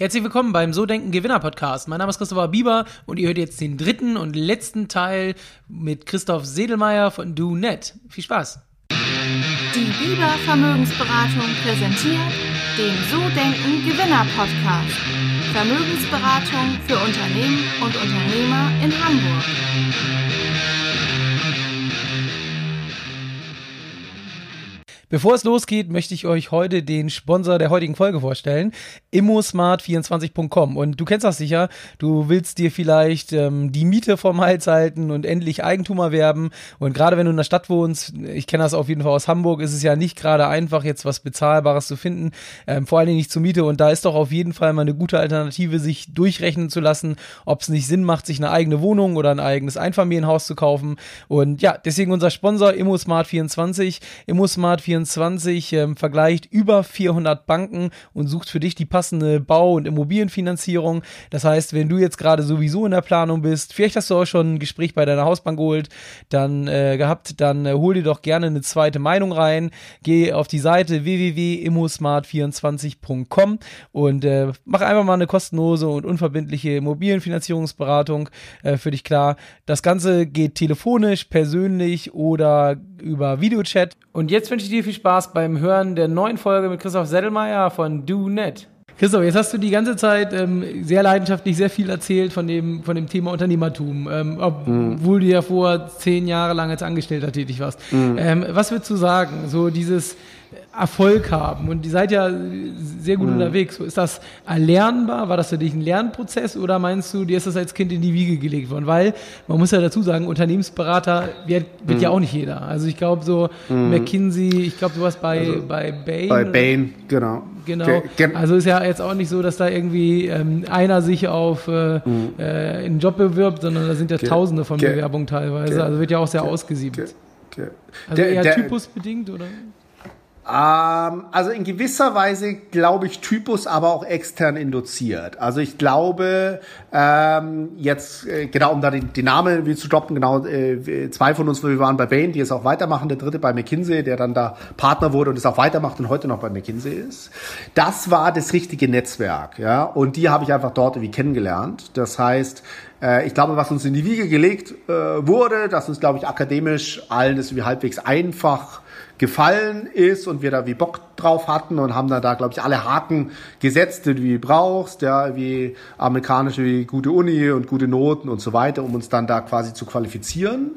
Herzlich willkommen beim So Denken Gewinner Podcast. Mein Name ist Christopher Bieber und ihr hört jetzt den dritten und letzten Teil mit Christoph Sedelmeier von DoNet. Viel Spaß! Die Bieber Vermögensberatung präsentiert den So Denken Gewinner Podcast. Vermögensberatung für Unternehmen und Unternehmer in Hamburg. Bevor es losgeht, möchte ich euch heute den Sponsor der heutigen Folge vorstellen, immosmart24.com. Und du kennst das sicher, du willst dir vielleicht ähm, die Miete vom Hals halten und endlich Eigentum erwerben. Und gerade wenn du in der Stadt wohnst, ich kenne das auf jeden Fall aus Hamburg, ist es ja nicht gerade einfach, jetzt was Bezahlbares zu finden, ähm, vor allen Dingen nicht zur Miete. Und da ist doch auf jeden Fall mal eine gute Alternative, sich durchrechnen zu lassen, ob es nicht Sinn macht, sich eine eigene Wohnung oder ein eigenes Einfamilienhaus zu kaufen. Und ja, deswegen unser Sponsor immosmart24, immosmart24 24 ähm, vergleicht über 400 Banken und sucht für dich die passende Bau- und Immobilienfinanzierung. Das heißt, wenn du jetzt gerade sowieso in der Planung bist, vielleicht hast du auch schon ein Gespräch bei deiner Hausbank geholt, dann äh, gehabt, dann äh, hol dir doch gerne eine zweite Meinung rein. Geh auf die Seite www.immosmart24.com und äh, mach einfach mal eine kostenlose und unverbindliche Immobilienfinanzierungsberatung äh, für dich klar. Das Ganze geht telefonisch, persönlich oder über Videochat. Und jetzt wünsche ich dir viel Spaß beim Hören der neuen Folge mit Christoph Settelmeier von DoNet. Christoph, jetzt hast du die ganze Zeit ähm, sehr leidenschaftlich sehr viel erzählt von dem, von dem Thema Unternehmertum, ähm, obwohl mhm. du ja vor zehn Jahre lang als Angestellter tätig warst. Mhm. Ähm, was würdest du sagen? So dieses Erfolg haben und ihr seid ja sehr gut mhm. unterwegs. Ist das erlernbar? War das für dich ein Lernprozess oder meinst du, dir ist das als Kind in die Wiege gelegt worden? Weil man muss ja dazu sagen, Unternehmensberater wird, wird mhm. ja auch nicht jeder. Also ich glaube so mhm. McKinsey, ich glaube du warst bei, also, bei Bain. Bei Bain, genau. Genau. Also ist ja jetzt auch nicht so, dass da irgendwie ähm, einer sich auf äh, mhm. äh, einen Job bewirbt, sondern da sind ja Tausende von Bewerbungen teilweise. Also wird ja auch sehr ausgesiebt. Also eher typusbedingt oder? Ähm, also in gewisser Weise glaube ich Typus, aber auch extern induziert. Also ich glaube, ähm, jetzt, äh, genau um da die, die Namen wie zu droppen, genau, äh, zwei von uns, wir waren bei Bain, die es auch weitermachen, der dritte bei McKinsey, der dann da Partner wurde und es auch weitermacht und heute noch bei McKinsey ist. Das war das richtige Netzwerk, ja, und die habe ich einfach dort irgendwie kennengelernt. Das heißt, äh, ich glaube, was uns in die Wiege gelegt äh, wurde, dass uns, glaube ich, akademisch allen das wie halbwegs einfach gefallen ist und wir da wie Bock drauf hatten und haben dann da, glaube ich, alle Haken gesetzt, die du brauchst, ja, wie amerikanische, wie gute Uni und gute Noten und so weiter, um uns dann da quasi zu qualifizieren.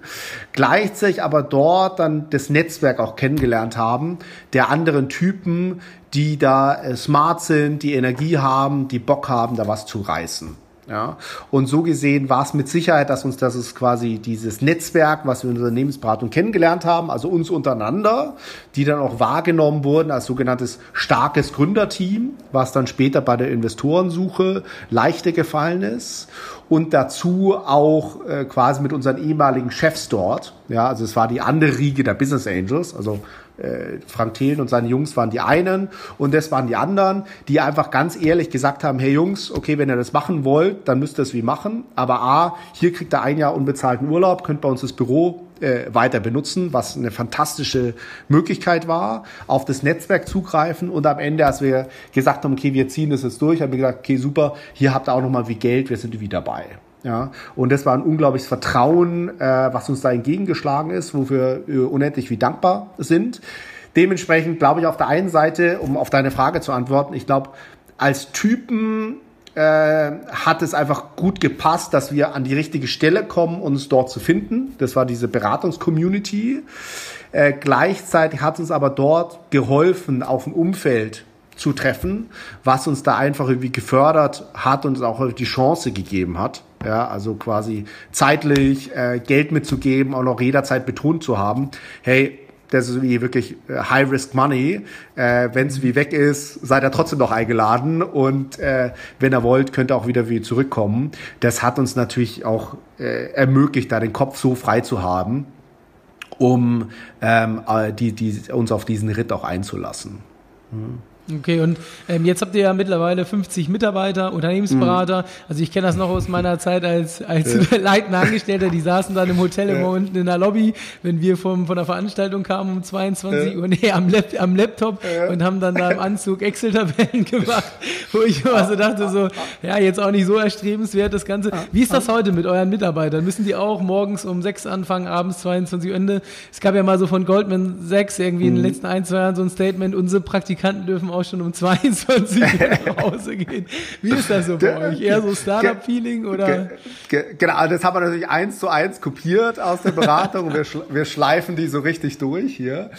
Gleichzeitig aber dort dann das Netzwerk auch kennengelernt haben, der anderen Typen, die da äh, smart sind, die Energie haben, die Bock haben, da was zu reißen. Ja, und so gesehen war es mit Sicherheit, dass uns das ist quasi dieses Netzwerk, was wir in der Unternehmensberatung kennengelernt haben, also uns untereinander, die dann auch wahrgenommen wurden als sogenanntes starkes Gründerteam, was dann später bei der Investorensuche leichter gefallen ist und dazu auch äh, quasi mit unseren ehemaligen Chefs dort. Ja, also es war die andere Riege der Business Angels, also äh, Frank Thelen und seine Jungs waren die einen und das waren die anderen, die einfach ganz ehrlich gesagt haben, hey Jungs, okay, wenn ihr das machen wollt, dann müsst ihr es wie machen, aber A, hier kriegt ihr ein Jahr unbezahlten Urlaub, könnt bei uns das Büro äh, weiter benutzen, was eine fantastische Möglichkeit war, auf das Netzwerk zugreifen und am Ende, als wir gesagt haben, okay, wir ziehen das jetzt durch, haben wir gesagt, okay, super, hier habt ihr auch nochmal wie Geld, wir sind wieder dabei. Ja, und das war ein unglaubliches Vertrauen, äh, was uns da entgegengeschlagen ist, wofür wir unendlich wie dankbar sind. Dementsprechend glaube ich auf der einen Seite, um auf deine Frage zu antworten, ich glaube, als Typen äh, hat es einfach gut gepasst, dass wir an die richtige Stelle kommen, uns dort zu finden. Das war diese Beratungscommunity. Äh, gleichzeitig hat uns aber dort geholfen, auf ein Umfeld zu treffen, was uns da einfach irgendwie gefördert hat und auch die Chance gegeben hat. Ja, also quasi zeitlich äh, Geld mitzugeben, auch noch jederzeit betont zu haben, hey, das ist wie wirklich äh, High Risk Money. Äh, wenn es wie weg ist, seid ihr trotzdem noch eingeladen und äh, wenn ihr wollt, könnt ihr auch wieder wie zurückkommen. Das hat uns natürlich auch äh, ermöglicht, da den Kopf so frei zu haben, um ähm, äh, die, die, uns auf diesen Ritt auch einzulassen. Mhm. Okay, und ähm, jetzt habt ihr ja mittlerweile 50 Mitarbeiter, Unternehmensberater. Mhm. Also ich kenne das noch aus meiner Zeit als, als ja. leitender Angestellter, die saßen dann im Hotel immer ja. unten in der Lobby, wenn wir vom, von der Veranstaltung kamen um 22 ja. Uhr, nee, am, Lap, am Laptop und haben dann da im Anzug Excel-Tabellen gemacht, wo ich immer so dachte, so, ja, jetzt auch nicht so erstrebenswert das Ganze. Wie ist das heute mit euren Mitarbeitern? Müssen die auch morgens um 6 anfangen, abends 22 Uhr Ende? Es gab ja mal so von Goldman 6 irgendwie in den mhm. letzten ein, zwei Jahren so ein Statement, unsere Praktikanten dürfen auch schon um 22 Uhr nach Hause gehen. Wie ist das so bei euch? Eher so Startup-Feeling oder? Genau, also das haben wir natürlich eins zu eins kopiert aus der Beratung. wir, wir schleifen die so richtig durch hier.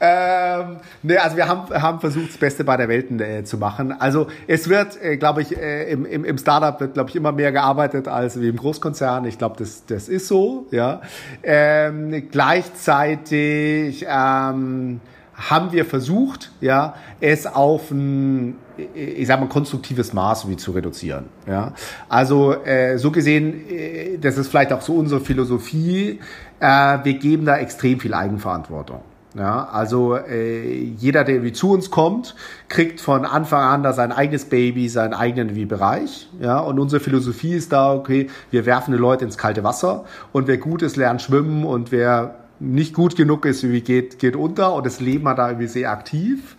Ähm, nee, also wir haben, haben versucht, das Beste bei der Welt äh, zu machen. Also es wird, äh, glaube ich, äh, im, im, im Startup wird, glaube ich, immer mehr gearbeitet als wie im Großkonzern. Ich glaube, das, das ist so, ja. Ähm, gleichzeitig, ähm, haben wir versucht, ja, es auf ein, ich sag mal, konstruktives Maß wie zu reduzieren. Ja. Also äh, so gesehen, äh, das ist vielleicht auch so unsere Philosophie, äh, wir geben da extrem viel Eigenverantwortung. Ja, also äh, jeder, der wie zu uns kommt, kriegt von Anfang an da sein eigenes Baby, seinen eigenen wie Bereich. Ja, und unsere Philosophie ist da, okay, wir werfen die Leute ins kalte Wasser und wer gut ist, lernt schwimmen und wer nicht gut genug ist, wie geht, geht unter und das Leben hat da irgendwie sehr aktiv.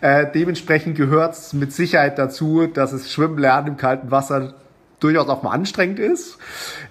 Äh, dementsprechend gehört es mit Sicherheit dazu, dass es Schwimmen lernen im kalten Wasser durchaus auch mal anstrengend ist.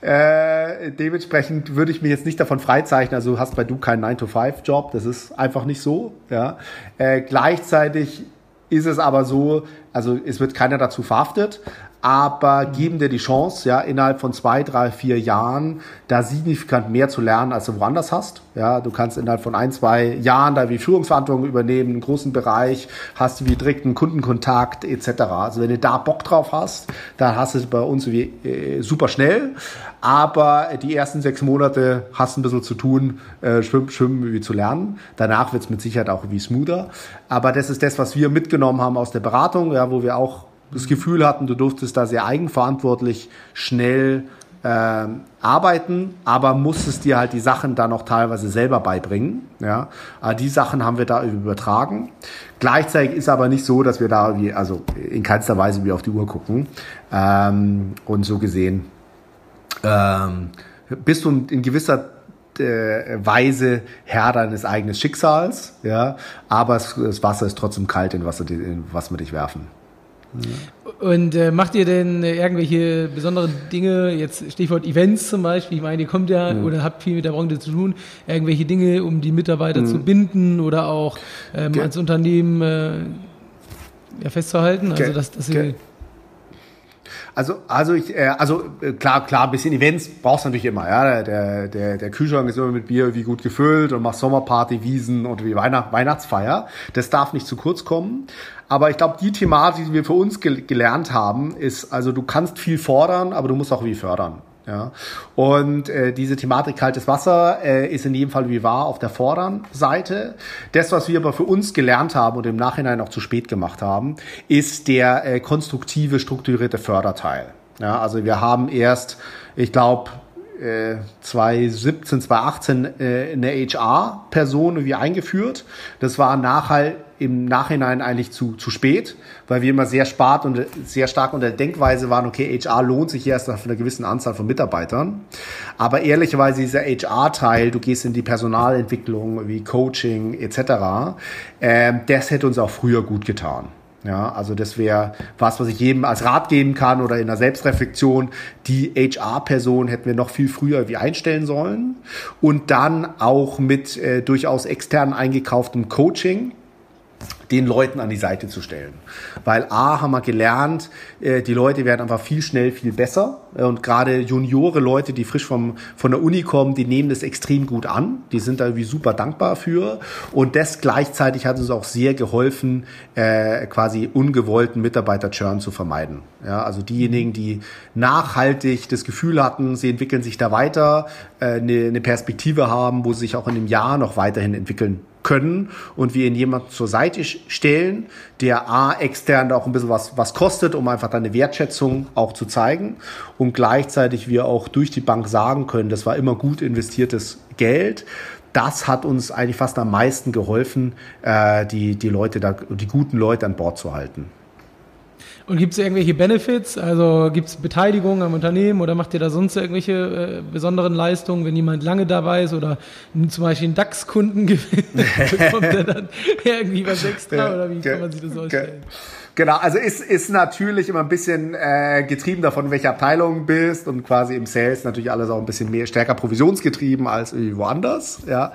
Äh, dementsprechend würde ich mir jetzt nicht davon freizeichnen, also hast bei du keinen 9-to-5-Job, das ist einfach nicht so. Ja. Äh, gleichzeitig ist es aber so, also es wird keiner dazu verhaftet, aber geben dir die Chance, ja, innerhalb von zwei, drei, vier Jahren da signifikant mehr zu lernen, als du woanders hast. Ja, du kannst innerhalb von ein, zwei Jahren da wie Führungsverantwortung übernehmen, einen großen Bereich, hast du wie direkten Kundenkontakt etc. Also wenn du da Bock drauf hast, dann hast du es bei uns wie, äh, super schnell. Aber die ersten sechs Monate hast ein bisschen zu tun, äh, schwimmen, schwimmen wie zu lernen. Danach wird es mit Sicherheit auch wie smoother. Aber das ist das, was wir mitgenommen haben aus der Beratung, ja, wo wir auch das Gefühl hatten, du durftest da sehr eigenverantwortlich schnell äh, arbeiten, aber musstest dir halt die Sachen dann auch teilweise selber beibringen. Ja, aber die Sachen haben wir da übertragen. Gleichzeitig ist aber nicht so, dass wir da wie, also in keinster Weise wie auf die Uhr gucken. Ähm, und so gesehen ähm, bist du in gewisser äh, Weise Herr deines eigenen Schicksals, ja, aber das Wasser ist trotzdem kalt, in was, in was wir dich werfen. Und äh, macht ihr denn äh, irgendwelche besonderen Dinge, jetzt Stichwort Events zum Beispiel, ich meine, ihr kommt ja, ja. oder habt viel mit der Branche zu tun, irgendwelche Dinge, um die Mitarbeiter mhm. zu binden oder auch ähm, als Unternehmen äh, ja, festzuhalten? Also, dass, dass ihr also, also ich, äh, also äh, klar, klar, ein bisschen Events brauchst du natürlich immer. Ja, der, der, der Kühlschrank ist immer mit Bier wie gut gefüllt und machst Sommerparty, Wiesen und wie Weihnacht, Weihnachtsfeier. Das darf nicht zu kurz kommen. Aber ich glaube, die Thematik, die wir für uns gel gelernt haben, ist, also du kannst viel fordern, aber du musst auch wie fördern. Ja. Und äh, diese Thematik kaltes Wasser äh, ist in jedem Fall wie wahr auf der vorderen Seite. Das, was wir aber für uns gelernt haben und im Nachhinein auch zu spät gemacht haben, ist der äh, konstruktive, strukturierte Förderteil. Ja, also wir haben erst, ich glaube, 2017, 2018 äh, eine HR-Person wie eingeführt. Das war nachher im Nachhinein eigentlich zu, zu spät, weil wir immer sehr spart und sehr stark unter der Denkweise waren, okay, HR lohnt sich erst nach einer gewissen Anzahl von Mitarbeitern. Aber ehrlicherweise dieser HR-Teil, du gehst in die Personalentwicklung wie Coaching etc., äh, das hätte uns auch früher gut getan. Ja, also das wäre was, was ich jedem als Rat geben kann oder in der Selbstreflexion. Die HR-Person hätten wir noch viel früher wie einstellen sollen und dann auch mit äh, durchaus extern eingekauftem Coaching den Leuten an die Seite zu stellen. Weil A, haben wir gelernt, äh, die Leute werden einfach viel schnell viel besser. Und gerade Juniore Leute, die frisch vom, von der Uni kommen, die nehmen das extrem gut an. Die sind da irgendwie super dankbar für. Und das gleichzeitig hat uns auch sehr geholfen, äh, quasi ungewollten Mitarbeiter-Churn zu vermeiden. Ja, also diejenigen, die nachhaltig das Gefühl hatten, sie entwickeln sich da weiter, äh, eine, eine Perspektive haben, wo sie sich auch in einem Jahr noch weiterhin entwickeln können und wir ihnen jemanden zur Seite stellen, der A, extern auch ein bisschen was, was kostet, um einfach deine Wertschätzung auch zu zeigen und gleichzeitig wir auch durch die Bank sagen können, das war immer gut investiertes Geld, das hat uns eigentlich fast am meisten geholfen, äh, die, die Leute da, die guten Leute an Bord zu halten. Und gibt es irgendwelche Benefits? Also gibt es Beteiligung am Unternehmen oder macht ihr da sonst irgendwelche äh, besonderen Leistungen, wenn jemand lange dabei ist oder zum Beispiel einen DAX-Kunden gewinnt, bekommt er dann irgendwie was extra oder wie kann man sich das vorstellen? Genau, also ist, ist natürlich immer ein bisschen äh, getrieben davon, welche Abteilung bist und quasi im Sales natürlich alles auch ein bisschen mehr stärker provisionsgetrieben als irgendwie woanders. Ja.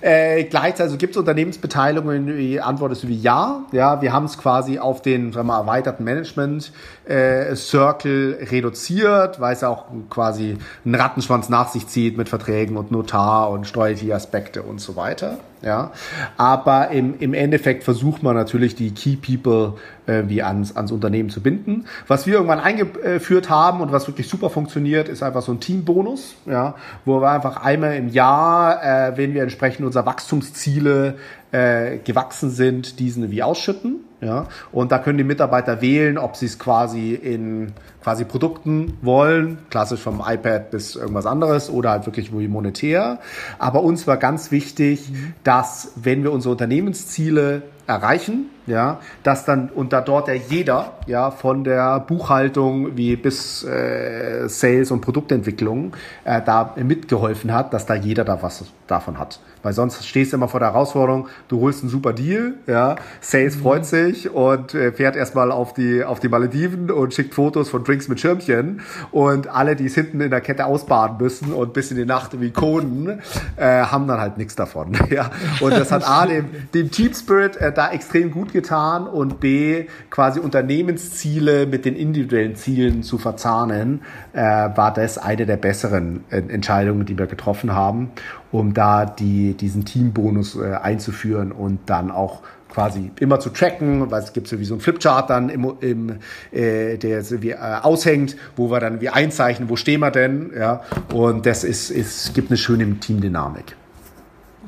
Äh, gleichzeitig also gibt es Unternehmensbeteiligungen, die Antwort ist wie ja. Ja, wir haben es quasi auf den sagen wir, erweiterten Management äh, Circle reduziert, weil es ja auch quasi einen Rattenschwanz nach sich zieht mit Verträgen und Notar und steuerliche Aspekte und so weiter. Ja, aber im, im Endeffekt versucht man natürlich die Key People äh, wie ans, ans Unternehmen zu binden. Was wir irgendwann eingeführt haben und was wirklich super funktioniert, ist einfach so ein Teambonus, ja, wo wir einfach einmal im Jahr, äh, wenn wir entsprechend unserer Wachstumsziele äh, gewachsen sind, diesen wie ausschütten. Ja, und da können die Mitarbeiter wählen, ob sie es quasi in quasi Produkten wollen, klassisch vom iPad bis irgendwas anderes oder halt wirklich monetär. Aber uns war ganz wichtig, mhm. dass wenn wir unsere Unternehmensziele erreichen, ja, dass dann und da dort ja jeder, ja, von der Buchhaltung wie bis äh, Sales und Produktentwicklung äh, da mitgeholfen hat, dass da jeder da was davon hat. Weil sonst stehst du immer vor der Herausforderung, du holst einen super Deal, ja, Sales mhm. freut sich und äh, fährt erstmal auf die auf die Malediven und schickt Fotos von Drinks mit Schirmchen und alle, die es hinten in der Kette ausbaden müssen und bis in die Nacht wie Koden, äh, haben dann halt nichts davon, ja. Und das hat A dem, dem Team Spirit äh, da extrem gut getan und B, quasi Unternehmensziele mit den individuellen Zielen zu verzahnen, äh, war das eine der besseren äh, Entscheidungen, die wir getroffen haben, um da die, diesen Teambonus äh, einzuführen und dann auch quasi immer zu tracken, weil es gibt so wie so ein Flipchart dann im, im äh, der so wie, äh, aushängt, wo wir dann wie einzeichnen, wo stehen wir denn, ja, und das ist, ist gibt eine schöne Teamdynamik.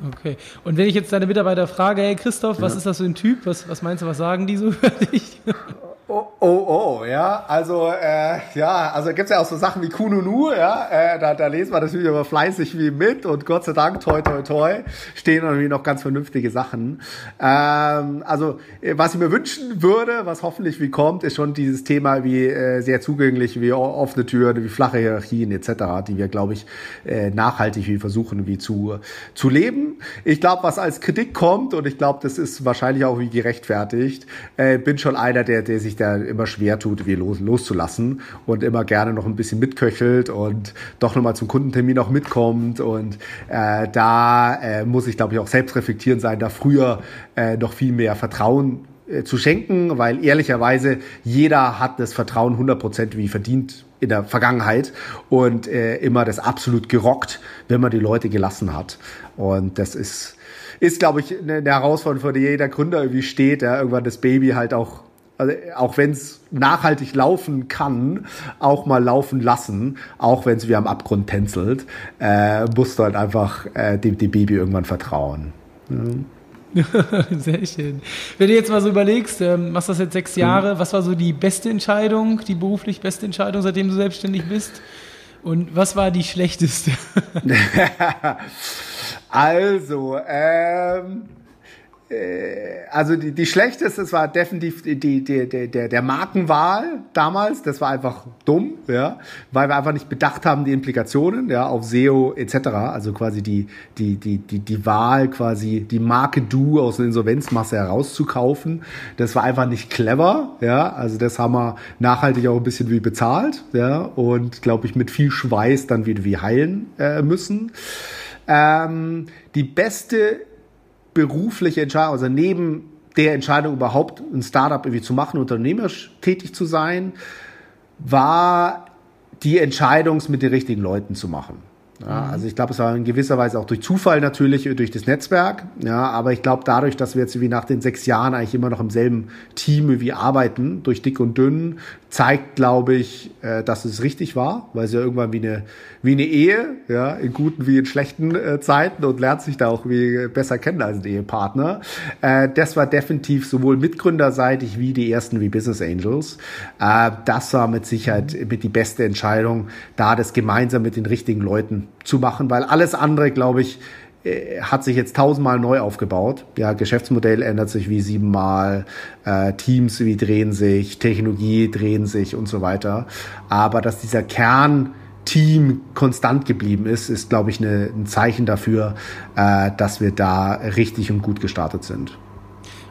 Okay. Und wenn ich jetzt deine Mitarbeiter frage, hey Christoph, was ja. ist das für ein Typ? Was, was meinst du, was sagen die so über dich? Oh, oh, oh, ja, also, äh, ja, also gibt's ja auch so Sachen wie Kununu, ja, äh, da, da lesen wir natürlich immer fleißig wie mit und Gott sei Dank, toi, toi, toi, stehen irgendwie noch ganz vernünftige Sachen. Ähm, also, äh, was ich mir wünschen würde, was hoffentlich wie kommt, ist schon dieses Thema wie äh, sehr zugänglich, wie offene Türen, wie flache Hierarchien etc., die wir, glaube ich, äh, nachhaltig wie versuchen, wie zu, zu leben. Ich glaube, was als Kritik kommt, und ich glaube, das ist wahrscheinlich auch wie gerechtfertigt, äh, bin schon einer, der, der sich da immer schwer tut, wie los, loszulassen und immer gerne noch ein bisschen mitköchelt und doch nochmal zum Kundentermin auch mitkommt. Und äh, da äh, muss ich, glaube ich, auch selbst reflektieren sein, da früher äh, noch viel mehr Vertrauen äh, zu schenken, weil ehrlicherweise jeder hat das Vertrauen 100% wie verdient in der Vergangenheit und äh, immer das absolut gerockt, wenn man die Leute gelassen hat. Und das ist, ist glaube ich, eine Herausforderung, vor der jeder Gründer irgendwie steht, der irgendwann das Baby halt auch also auch wenn es nachhaltig laufen kann, auch mal laufen lassen, auch wenn es wie am Abgrund tänzelt, äh, musst du halt einfach äh, dem, dem Baby irgendwann vertrauen. Ja. Sehr schön. Wenn du jetzt mal so überlegst, ähm, machst das jetzt sechs mhm. Jahre, mhm. was war so die beste Entscheidung, die beruflich beste Entscheidung, seitdem du selbstständig bist? Und was war die schlechteste? also, ähm, äh, also die, die schlechteste, es war definitiv die, die, die, der, der Markenwahl damals. Das war einfach dumm, ja, weil wir einfach nicht bedacht haben die Implikationen, ja, auf SEO etc. Also quasi die, die, die, die, die Wahl, quasi die Marke Du aus einer Insolvenzmasse herauszukaufen. Das war einfach nicht clever, ja. Also das haben wir nachhaltig auch ein bisschen wie bezahlt, ja, und glaube ich mit viel Schweiß dann wieder wie heilen äh, müssen. Ähm, die beste berufliche Entscheidung, also neben der Entscheidung überhaupt ein Startup irgendwie zu machen, unternehmerisch tätig zu sein, war die Entscheidung, es mit den richtigen Leuten zu machen. Ja, also ich glaube, es war in gewisser Weise auch durch Zufall natürlich, durch das Netzwerk. Ja, aber ich glaube, dadurch, dass wir jetzt wie nach den sechs Jahren eigentlich immer noch im selben Team wie arbeiten, durch dick und dünn, zeigt, glaube ich, äh, dass es richtig war, weil es ja irgendwann wie eine, wie eine Ehe, ja, in guten wie in schlechten äh, Zeiten und lernt sich da auch wie besser kennen als ein Ehepartner. Äh, das war definitiv sowohl mitgründerseitig wie die ersten wie Business Angels. Äh, das war mit Sicherheit mit die beste Entscheidung, da das gemeinsam mit den richtigen Leuten zu machen, weil alles andere, glaube ich, äh, hat sich jetzt tausendmal neu aufgebaut. Ja, Geschäftsmodell ändert sich wie siebenmal, äh, Teams wie drehen sich, Technologie drehen sich und so weiter. Aber dass dieser Kern Team konstant geblieben ist, ist, glaube ich, eine, ein Zeichen dafür, äh, dass wir da richtig und gut gestartet sind.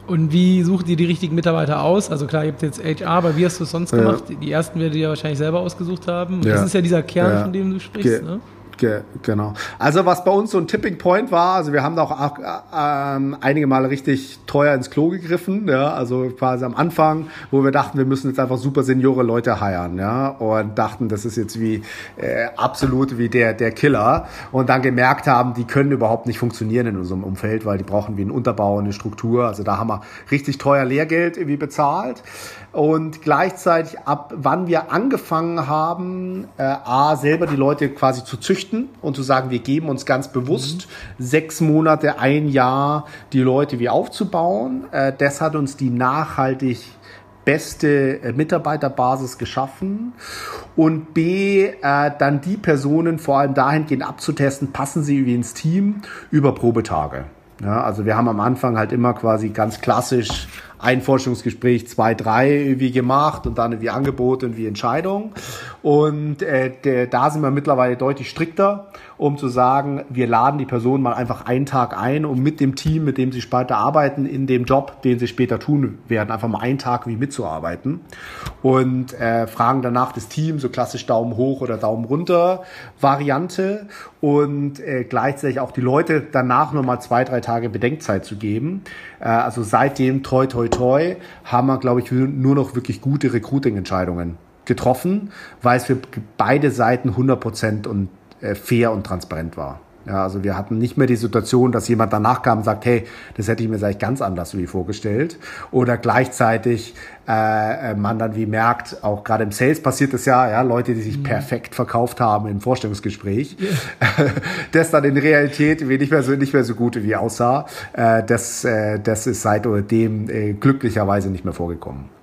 Und wie sucht ihr die richtigen Mitarbeiter aus? Also klar, ihr habt jetzt HR, aber wie hast du es sonst gemacht? Ja. Die ersten werdet ihr ja wahrscheinlich selber ausgesucht haben. Ja. Das ist ja dieser Kern, ja. von dem du sprichst, Ge ne? Ge genau. Also was bei uns so ein Tipping Point war, also wir haben da auch äh, einige Male richtig teuer ins Klo gegriffen, ja, also quasi am Anfang, wo wir dachten, wir müssen jetzt einfach super Seniore Leute heiern, ja, und dachten, das ist jetzt wie äh, absolut wie der der Killer und dann gemerkt haben, die können überhaupt nicht funktionieren in unserem Umfeld, weil die brauchen wie einen Unterbau, eine Struktur, also da haben wir richtig teuer Lehrgeld irgendwie bezahlt und gleichzeitig ab wann wir angefangen haben, äh, a selber die Leute quasi zu züchten und zu sagen, wir geben uns ganz bewusst mhm. sechs Monate, ein Jahr die Leute wie aufzubauen. Äh, das hat uns die nachhaltig beste äh, Mitarbeiterbasis geschaffen und B, äh, dann die Personen vor allem dahingehend abzutesten, passen sie wie ins Team über Probetage. Ja, also wir haben am Anfang halt immer quasi ganz klassisch ein Forschungsgespräch, zwei, drei wie gemacht und dann wie Angebot und wie Entscheidung. Und äh, da sind wir mittlerweile deutlich strikter, um zu sagen, wir laden die Person mal einfach einen Tag ein, um mit dem Team, mit dem sie später arbeiten, in dem Job, den sie später tun werden, einfach mal einen Tag wie mitzuarbeiten. Und äh, fragen danach das Team, so klassisch Daumen hoch oder Daumen runter Variante. Und äh, gleichzeitig auch die Leute danach nochmal zwei, drei Tage Bedenkzeit zu geben. Äh, also seitdem, toi, toi, toi, haben wir, glaube ich, nur noch wirklich gute Recruiting-Entscheidungen getroffen, weil es für beide Seiten 100% und äh, fair und transparent war. Ja, also wir hatten nicht mehr die Situation, dass jemand danach kam und sagt, hey, das hätte ich mir eigentlich ganz anders wie vorgestellt. Oder gleichzeitig äh, man dann wie merkt, auch gerade im Sales passiert es ja, ja, Leute, die sich mhm. perfekt verkauft haben im Vorstellungsgespräch, yeah. das dann in Realität wie nicht mehr so nicht mehr so gut wie aussah. Äh, das, äh, das ist seitdem äh, glücklicherweise nicht mehr vorgekommen.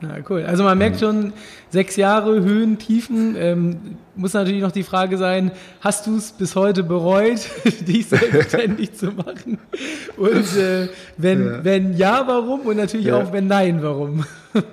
Na cool. Also man merkt schon, sechs Jahre Höhen, Tiefen. Ähm, muss natürlich noch die Frage sein, hast du es bis heute bereut, dich selbstständig zu machen? Und äh, wenn, ja. wenn ja, warum? Und natürlich ja. auch, wenn nein, warum?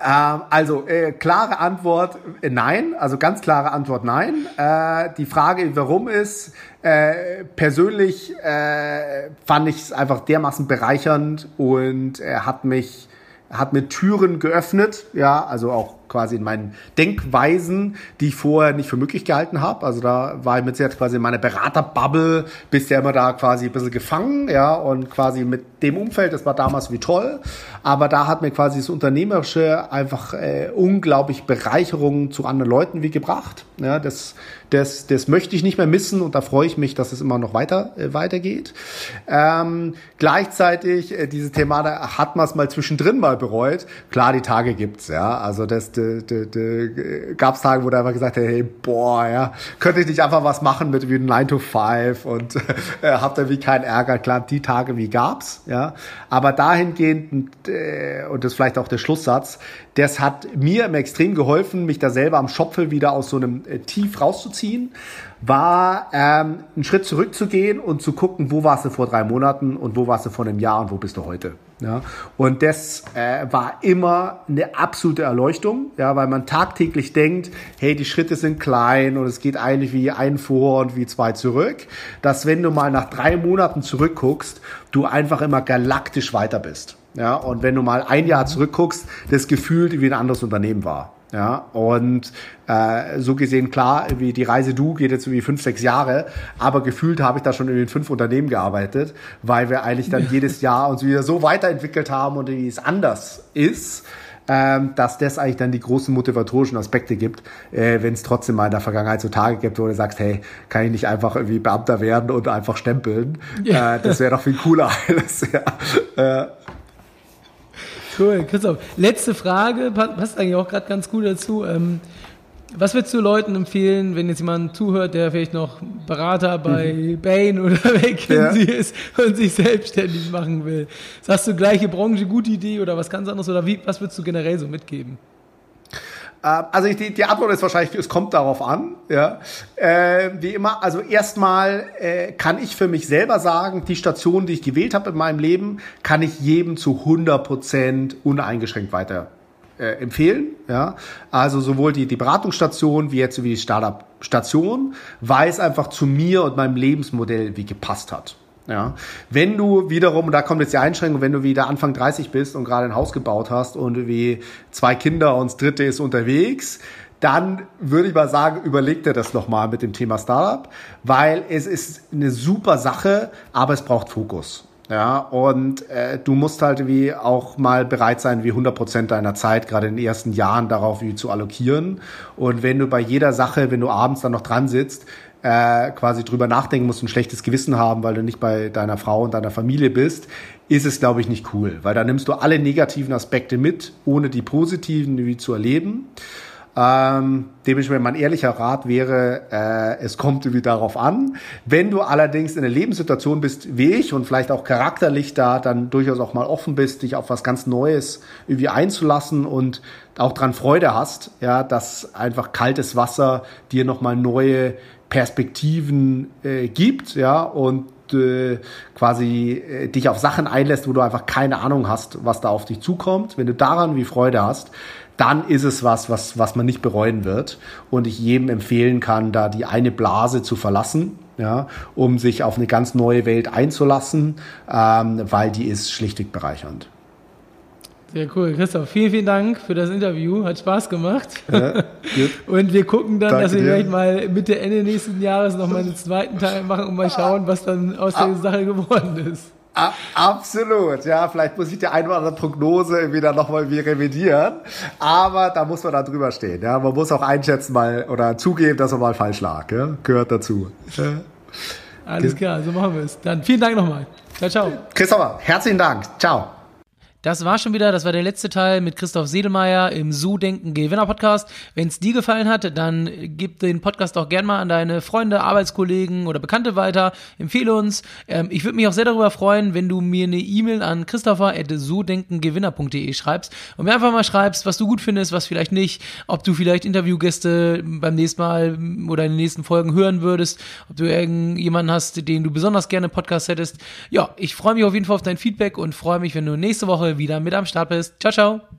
Ähm, also äh, klare Antwort äh, nein, also ganz klare Antwort nein. Äh, die Frage, warum ist, äh, persönlich äh, fand ich es einfach dermaßen bereichernd und er hat mich hat mir Türen geöffnet, ja, also auch quasi in meinen Denkweisen, die ich vorher nicht für möglich gehalten habe. Also da war ich mit jetzt quasi in meiner Beraterbubble, bist ja immer da quasi ein bisschen gefangen, ja, und quasi mit dem Umfeld, das war damals wie toll. Aber da hat mir quasi das Unternehmerische einfach äh, unglaublich Bereicherung zu anderen Leuten wie gebracht. Ja, das, das, das möchte ich nicht mehr missen und da freue ich mich, dass es immer noch weiter, äh, weitergeht. Ähm, gleichzeitig, äh, diese Thema, da hat man es mal zwischendrin mal bereut. Klar, die Tage gibt's, ja. Also das, de, de, de, gab Tage, wo der einfach gesagt hat, hey, boah, ja, könnte ich nicht einfach was machen mit wie 9 to 5 und äh, habt ihr wie keinen Ärger. Klar, die Tage wie gab's, ja. Aber dahingehend, äh, und das ist vielleicht auch der Schlusssatz, das hat mir extrem geholfen, mich da selber am Schopfe wieder aus so einem äh, Tief rauszuziehen war ähm, einen Schritt zurückzugehen und zu gucken, wo warst du vor drei Monaten und wo warst du vor einem Jahr und wo bist du heute. Ja, und das äh, war immer eine absolute Erleuchtung, ja, weil man tagtäglich denkt, hey, die Schritte sind klein und es geht eigentlich wie ein vor und wie zwei zurück, dass wenn du mal nach drei Monaten zurückguckst, du einfach immer galaktisch weiter bist. Ja, und wenn du mal ein Jahr zurückguckst, das gefühlt wie ein anderes Unternehmen war. Ja, und äh, so gesehen, klar, wie die Reise Du geht jetzt irgendwie fünf, sechs Jahre, aber gefühlt habe ich da schon in den fünf Unternehmen gearbeitet, weil wir eigentlich dann jedes Jahr uns wieder so weiterentwickelt haben und wie es anders ist, ähm, dass das eigentlich dann die großen motivatorischen Aspekte gibt, äh, wenn es trotzdem mal in der Vergangenheit so Tage gibt, wo du sagst, hey, kann ich nicht einfach irgendwie Beamter werden und einfach stempeln? Ja. Äh, das wäre doch viel cooler alles. ja. Äh, Cool, Christoph. Letzte Frage, passt eigentlich auch gerade ganz gut dazu. Ähm, was würdest du Leuten empfehlen, wenn jetzt jemand zuhört, der vielleicht noch Berater bei mhm. Bain oder McKinsey ja. ist und sich selbstständig machen will? Sagst du gleiche Branche, gute Idee oder was ganz anderes? Oder wie, was würdest du generell so mitgeben? Ähm, also die, die Antwort ist wahrscheinlich, es kommt darauf an. Ja. Äh, wie immer, also erstmal äh, kann ich für mich selber sagen, die Station, die ich gewählt habe in meinem Leben, kann ich jedem zu 100 Prozent uneingeschränkt weiter äh, empfehlen. Ja? Also sowohl die, die Beratungsstation wie jetzt wie die Startup-Station, weil es einfach zu mir und meinem Lebensmodell wie gepasst hat. Ja, wenn du wiederum, und da kommt jetzt die Einschränkung, wenn du wieder Anfang 30 bist und gerade ein Haus gebaut hast und wie zwei Kinder und das dritte ist unterwegs, dann würde ich mal sagen, überleg dir das nochmal mit dem Thema Startup, weil es ist eine super Sache, aber es braucht Fokus. Ja, und äh, du musst halt wie auch mal bereit sein, wie 100 Prozent deiner Zeit, gerade in den ersten Jahren, darauf wie zu allokieren. Und wenn du bei jeder Sache, wenn du abends dann noch dran sitzt, äh, quasi drüber nachdenken musst, ein schlechtes Gewissen haben, weil du nicht bei deiner Frau und deiner Familie bist, ist es, glaube ich, nicht cool. Weil da nimmst du alle negativen Aspekte mit, ohne die positiven wie zu erleben. Ähm, dementsprechend mein ehrlicher Rat wäre, äh, es kommt irgendwie darauf an. Wenn du allerdings in einer Lebenssituation bist wie ich und vielleicht auch charakterlich da dann durchaus auch mal offen bist, dich auf was ganz Neues irgendwie einzulassen und auch dran Freude hast, ja, dass einfach kaltes Wasser dir nochmal neue Perspektiven äh, gibt, ja, und äh, quasi äh, dich auf Sachen einlässt, wo du einfach keine Ahnung hast, was da auf dich zukommt. Wenn du daran wie Freude hast, dann ist es was, was, was man nicht bereuen wird. Und ich jedem empfehlen kann, da die eine Blase zu verlassen, ja, um sich auf eine ganz neue Welt einzulassen, ähm, weil die ist schlichtweg bereichernd. Sehr cool. Christoph, vielen, vielen Dank für das Interview. Hat Spaß gemacht. Ja, und wir gucken dann, Danke dass wir dir. vielleicht mal Mitte, Ende nächsten Jahres nochmal einen zweiten Teil machen und mal schauen, was dann aus der Sache geworden ist. Absolut, ja, vielleicht muss ich die eine oder andere Prognose wieder nochmal revidieren, aber da muss man dann drüber stehen, ja, man muss auch einschätzen mal oder zugeben, dass man mal falsch lag, ja, gehört dazu. Alles klar, so machen wir es. Dann vielen Dank nochmal. Ciao, ciao. Christopher, herzlichen Dank. Ciao. Das war schon wieder, das war der letzte Teil mit Christoph Sedelmeier im So Denken Gewinner Podcast. Wenn es dir gefallen hat, dann gib den Podcast auch gern mal an deine Freunde, Arbeitskollegen oder Bekannte weiter. Empfehle uns. Ähm, ich würde mich auch sehr darüber freuen, wenn du mir eine E-Mail an christopher.sodenkengewinner.de schreibst und mir einfach mal schreibst, was du gut findest, was vielleicht nicht, ob du vielleicht Interviewgäste beim nächsten Mal oder in den nächsten Folgen hören würdest, ob du irgendjemanden hast, den du besonders gerne Podcast hättest. Ja, ich freue mich auf jeden Fall auf dein Feedback und freue mich, wenn du nächste Woche wieder mit am Start bist. Ciao, ciao.